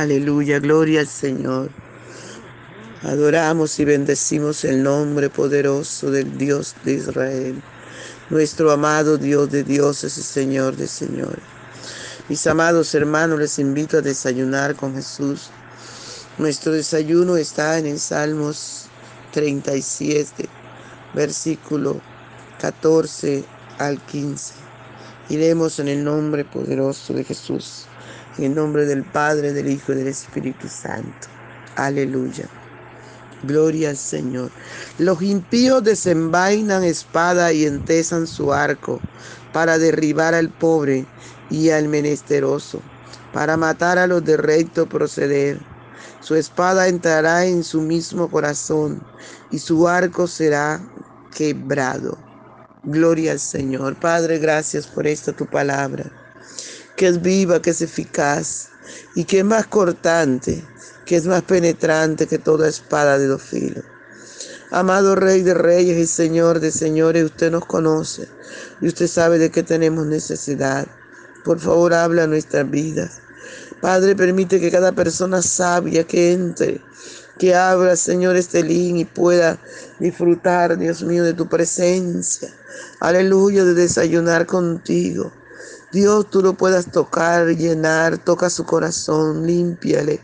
Aleluya, gloria al Señor. Adoramos y bendecimos el nombre poderoso del Dios de Israel, nuestro amado Dios de dioses y Señor de señores. Mis amados hermanos, les invito a desayunar con Jesús. Nuestro desayuno está en el Salmos 37, versículo 14 al 15. Iremos en el nombre poderoso de Jesús, en el nombre del Padre, del Hijo y del Espíritu Santo. Aleluya. Gloria al Señor. Los impíos desenvainan espada y entesan su arco para derribar al pobre y al menesteroso, para matar a los de recto proceder. Su espada entrará en su mismo corazón y su arco será quebrado. Gloria al Señor. Padre, gracias por esta tu palabra, que es viva, que es eficaz y que es más cortante que es más penetrante que toda espada de dos filos. Amado Rey de Reyes y Señor de Señores, usted nos conoce y usted sabe de qué tenemos necesidad. Por favor, habla nuestras vidas. Padre, permite que cada persona sabia que entre, que abra, Señor, este link y pueda disfrutar, Dios mío, de tu presencia. Aleluya, de desayunar contigo. Dios, tú lo puedas tocar, llenar, toca su corazón, límpiale,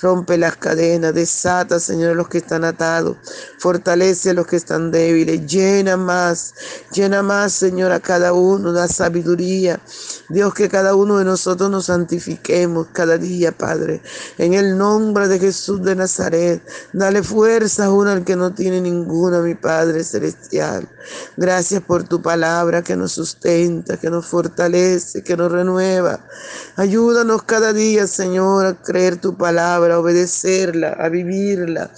rompe las cadenas, desata, Señor, a los que están atados, fortalece a los que están débiles, llena más, llena más, Señor, a cada uno, da sabiduría. Dios, que cada uno de nosotros nos santifiquemos cada día, Padre, en el nombre de Jesús de Nazaret. Dale fuerza a uno al que no tiene ninguna, mi Padre celestial. Gracias por tu palabra que nos sustenta, que nos fortalece que nos renueva. Ayúdanos cada día, Señor, a creer tu palabra, a obedecerla, a vivirla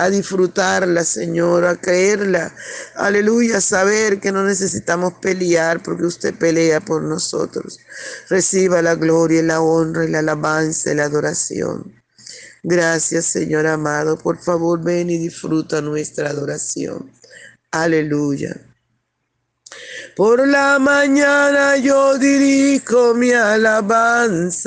a disfrutarla, Señor, a creerla. Aleluya, saber que no necesitamos pelear porque usted pelea por nosotros. Reciba la gloria la honra la alabanza la adoración. Gracias, Señor amado. Por favor, ven y disfruta nuestra adoración. Aleluya. Por la mañana yo dirijo mi alabanza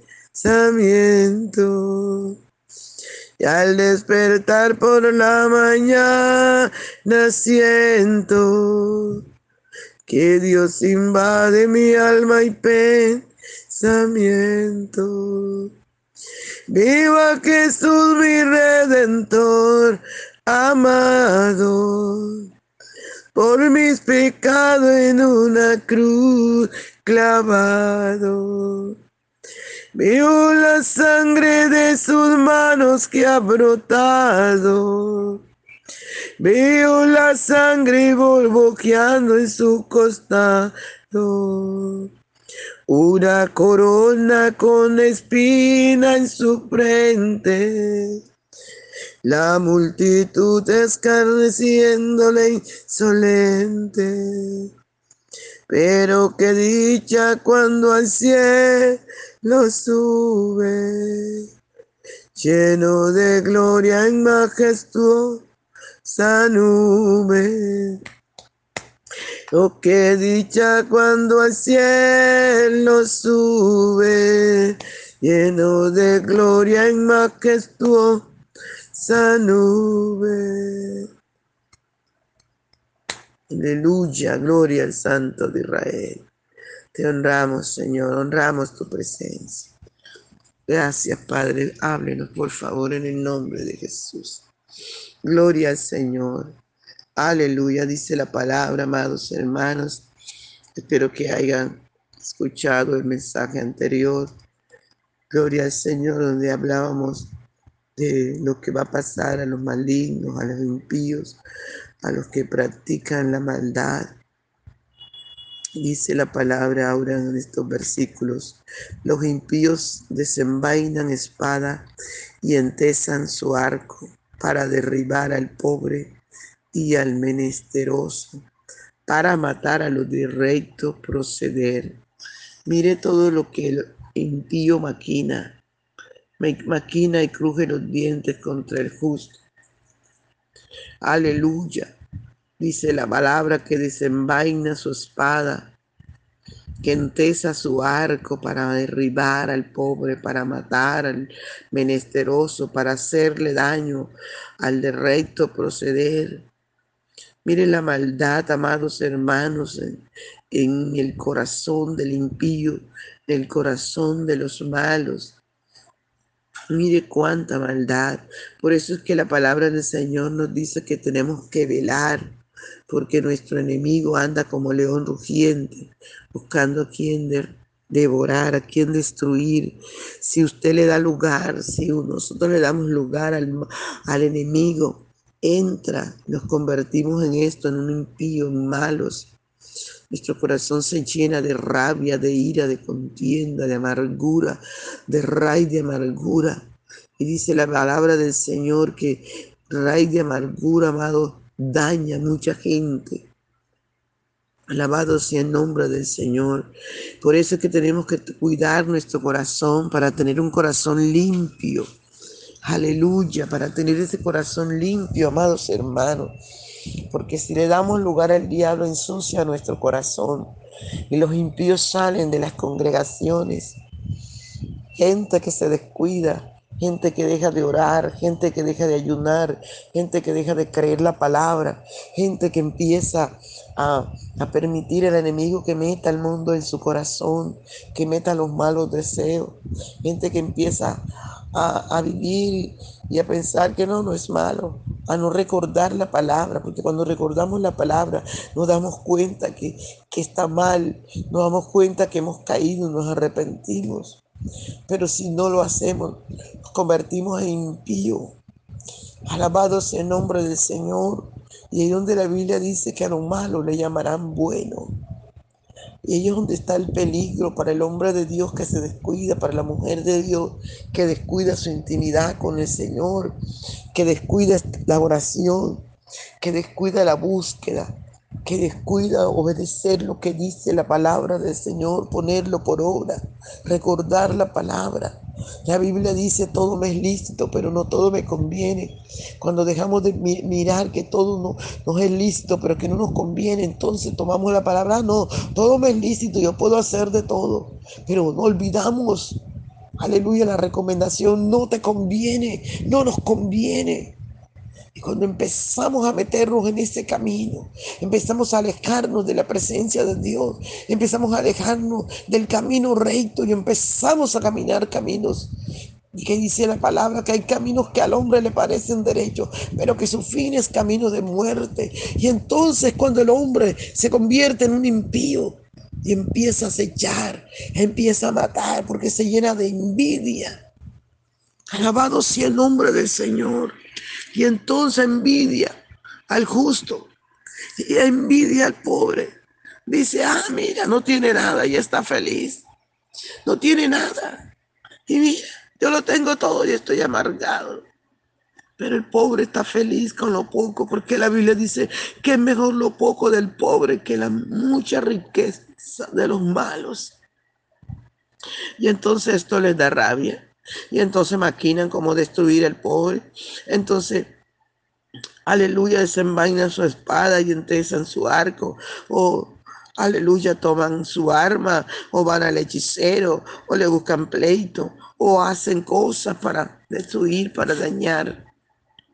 pensamiento. Y al despertar por la mañana siento que Dios invade mi alma y pensamiento. Viva Jesús mi redentor amado, por mis pecados en una cruz clavado. Veo la sangre de sus manos que ha brotado. Veo la sangre borboqueando en su costado. Una corona con espina en su frente. La multitud escarneciéndole insolente. Pero qué dicha cuando al cielo sube, lleno de gloria en majestuosa nube. Oh, qué dicha cuando al cielo sube, lleno de gloria en majestuosa nube. Aleluya, gloria al Santo de Israel. Te honramos, Señor, honramos tu presencia. Gracias, Padre. Háblenos, por favor, en el nombre de Jesús. Gloria al Señor. Aleluya, dice la palabra, amados hermanos. Espero que hayan escuchado el mensaje anterior. Gloria al Señor, donde hablábamos de lo que va a pasar a los malignos, a los impíos, a los que practican la maldad. Dice la palabra ahora en estos versículos, los impíos desenvainan espada y entesan su arco para derribar al pobre y al menesteroso, para matar a los de recto proceder. Mire todo lo que el impío maquina, maquina y cruje los dientes contra el justo Aleluya. Dice la palabra que desenvaina su espada, que entesa su arco para derribar al pobre, para matar al menesteroso, para hacerle daño al de recto proceder. Mire la maldad, amados hermanos, en, en el corazón del impío, en el corazón de los malos. Mire cuánta maldad. Por eso es que la palabra del Señor nos dice que tenemos que velar, porque nuestro enemigo anda como león rugiente, buscando a quien devorar, a quien destruir. Si usted le da lugar, si nosotros le damos lugar al, al enemigo, entra, nos convertimos en esto, en un impío, en malos. Nuestro corazón se llena de rabia, de ira, de contienda, de amargura, de raíz de amargura. Y dice la palabra del Señor que raíz de amargura, amado, daña a mucha gente. Alabado sea el nombre del Señor. Por eso es que tenemos que cuidar nuestro corazón para tener un corazón limpio. Aleluya, para tener ese corazón limpio, amados hermanos. Porque si le damos lugar al diablo, ensucia nuestro corazón. Y los impíos salen de las congregaciones. Gente que se descuida, gente que deja de orar, gente que deja de ayunar, gente que deja de creer la palabra, gente que empieza a, a, permitir al enemigo que meta el mundo en su corazón, que meta los malos deseos, gente que empieza a, a vivir y a pensar que no, no es malo, a no recordar la palabra, porque cuando recordamos la palabra nos damos cuenta que, que está mal, nos damos cuenta que hemos caído, nos arrepentimos. Pero si no lo hacemos, nos convertimos en impío. Alabado sea el nombre del Señor. Y ahí donde la Biblia dice que a lo malo le llamarán bueno. Y ahí es donde está el peligro para el hombre de Dios que se descuida, para la mujer de Dios que descuida su intimidad con el Señor, que descuida la oración, que descuida la búsqueda, que descuida obedecer lo que dice la palabra del Señor, ponerlo por obra, recordar la palabra. La Biblia dice todo me es lícito, pero no todo me conviene. Cuando dejamos de mirar que todo no, nos es lícito, pero que no nos conviene, entonces tomamos la palabra, ah, no, todo me es lícito, yo puedo hacer de todo, pero no olvidamos, aleluya, la recomendación, no te conviene, no nos conviene. Y cuando empezamos a meternos en ese camino, empezamos a alejarnos de la presencia de Dios, empezamos a alejarnos del camino recto y empezamos a caminar caminos. Y que dice la palabra que hay caminos que al hombre le parecen derechos, pero que su fin es camino de muerte. Y entonces cuando el hombre se convierte en un impío y empieza a acechar, empieza a matar porque se llena de envidia. Alabado sea el nombre del Señor y entonces envidia al justo y envidia al pobre. Dice, ah, mira, no tiene nada y está feliz. No tiene nada. Y mira, yo lo tengo todo y estoy amargado. Pero el pobre está feliz con lo poco, porque la Biblia dice que es mejor lo poco del pobre que la mucha riqueza de los malos. Y entonces esto les da rabia. Y entonces maquinan cómo destruir al pobre. Entonces, aleluya, desenvainan su espada y entesan su arco. O, aleluya, toman su arma o van al hechicero o le buscan pleito o hacen cosas para destruir, para dañar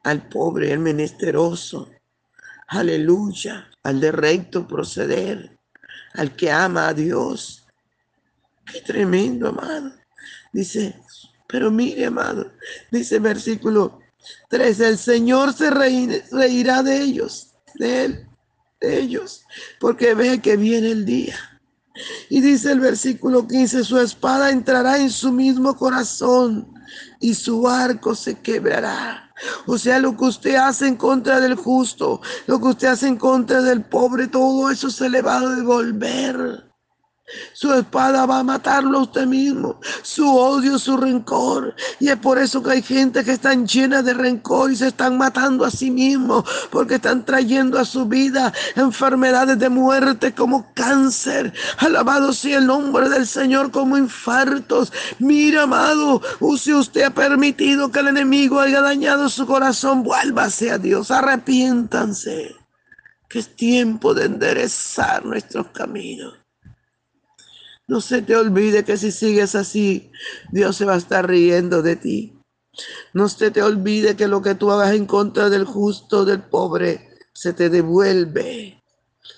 al pobre, al menesteroso. Aleluya, al de recto proceder, al que ama a Dios. Qué tremendo, amado. Dice, pero mire, amado, dice el versículo 3, el Señor se reirá de ellos, de él, de ellos, porque ve que viene el día. Y dice el versículo 15, su espada entrará en su mismo corazón y su arco se quebrará. O sea, lo que usted hace en contra del justo, lo que usted hace en contra del pobre, todo eso se le va a devolver. Su espada va a matarlo a usted mismo. Su odio, su rencor. Y es por eso que hay gente que están llena de rencor y se están matando a sí mismos. Porque están trayendo a su vida enfermedades de muerte como cáncer. Alabado sea el nombre del Señor como infartos. Mira, amado, si usted ha permitido que el enemigo haya dañado su corazón, vuélvase a Dios. Arrepiéntanse. Que es tiempo de enderezar nuestros caminos. No se te olvide que si sigues así, Dios se va a estar riendo de ti. No se te olvide que lo que tú hagas en contra del justo, del pobre, se te devuelve.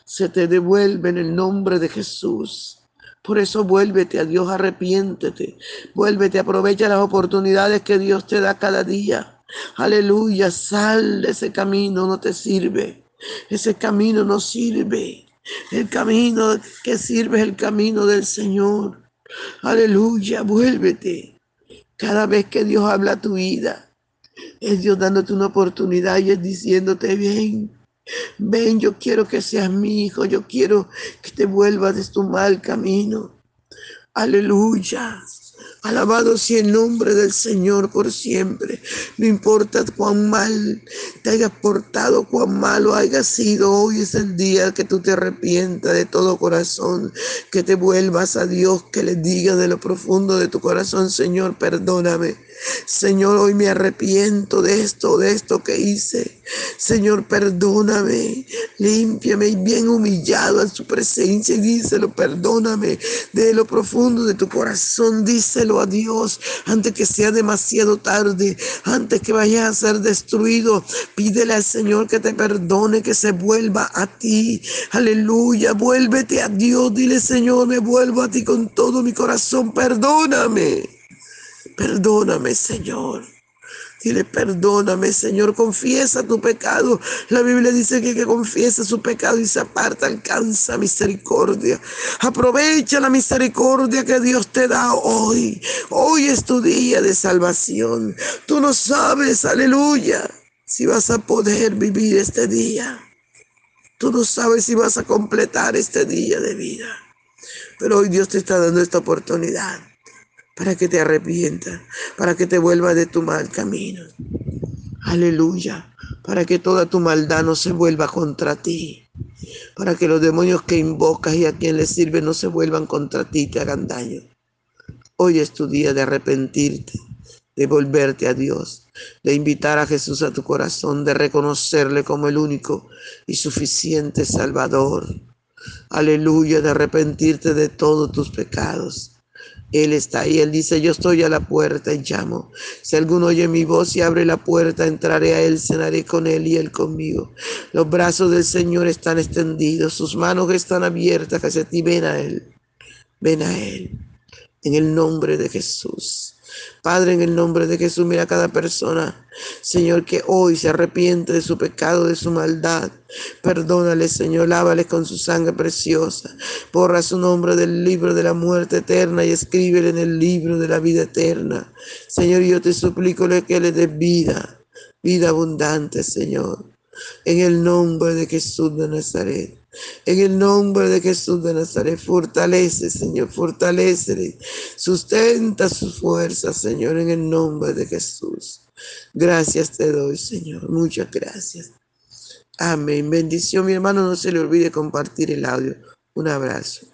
Se te devuelve en el nombre de Jesús. Por eso vuélvete a Dios, arrepiéntete. Vuélvete, aprovecha las oportunidades que Dios te da cada día. Aleluya, sal de ese camino, no te sirve. Ese camino no sirve. El camino que sirve es el camino del Señor. Aleluya, vuélvete. Cada vez que Dios habla a tu vida, es Dios dándote una oportunidad y es diciéndote, ven, ven, yo quiero que seas mi hijo, yo quiero que te vuelvas de tu mal camino. Aleluya. Alabado sea el nombre del Señor por siempre. No importa cuán mal te hayas portado, cuán malo hayas sido, hoy es el día que tú te arrepientas de todo corazón, que te vuelvas a Dios, que le digas de lo profundo de tu corazón, Señor, perdóname. Señor, hoy me arrepiento de esto, de esto que hice. Señor, perdóname, límpiame y bien humillado en su presencia díselo, perdóname de lo profundo de tu corazón, díselo a Dios antes que sea demasiado tarde, antes que vayas a ser destruido. Pídele al Señor que te perdone, que se vuelva a ti. Aleluya, vuélvete a Dios, dile Señor, me vuelvo a ti con todo mi corazón, perdóname. Perdóname, Señor. Dile, perdóname, Señor, confiesa tu pecado. La Biblia dice que que confiesa su pecado y se aparta alcanza misericordia. Aprovecha la misericordia que Dios te da hoy. Hoy es tu día de salvación. Tú no sabes, aleluya, si vas a poder vivir este día. Tú no sabes si vas a completar este día de vida. Pero hoy Dios te está dando esta oportunidad para que te arrepientas, para que te vuelvas de tu mal camino. Aleluya, para que toda tu maldad no se vuelva contra ti, para que los demonios que invocas y a quien les sirve no se vuelvan contra ti y te hagan daño. Hoy es tu día de arrepentirte, de volverte a Dios, de invitar a Jesús a tu corazón, de reconocerle como el único y suficiente Salvador. Aleluya, de arrepentirte de todos tus pecados Él está ahí. Él dice, yo estoy a la puerta y llamo. Si alguno oye mi voz y abre la puerta, entraré a Él, cenaré con Él y Él conmigo. Los brazos del Señor están extendidos, sus manos están abiertas hacia ti. Ven a Él. Ven a Él. En el nombre de Jesús. Padre, en el nombre de Jesús, mira a cada persona, Señor, que hoy se arrepiente de su pecado, de su maldad. Perdónale, Señor, lávale con su sangre preciosa. Borra su nombre del libro de la muerte eterna y escríbele en el libro de la vida eterna. Señor, yo te suplico que le dé vida, vida abundante, Señor. En el nombre de Jesús de Nazaret. En el nombre de Jesús de Nazaret, fortalece, Señor, fortalece, sustenta sus fuerzas, Señor, en el nombre de Jesús. Gracias te doy, Señor, muchas gracias. Amén. Bendición, mi hermano, no se le olvide compartir el audio. Un abrazo.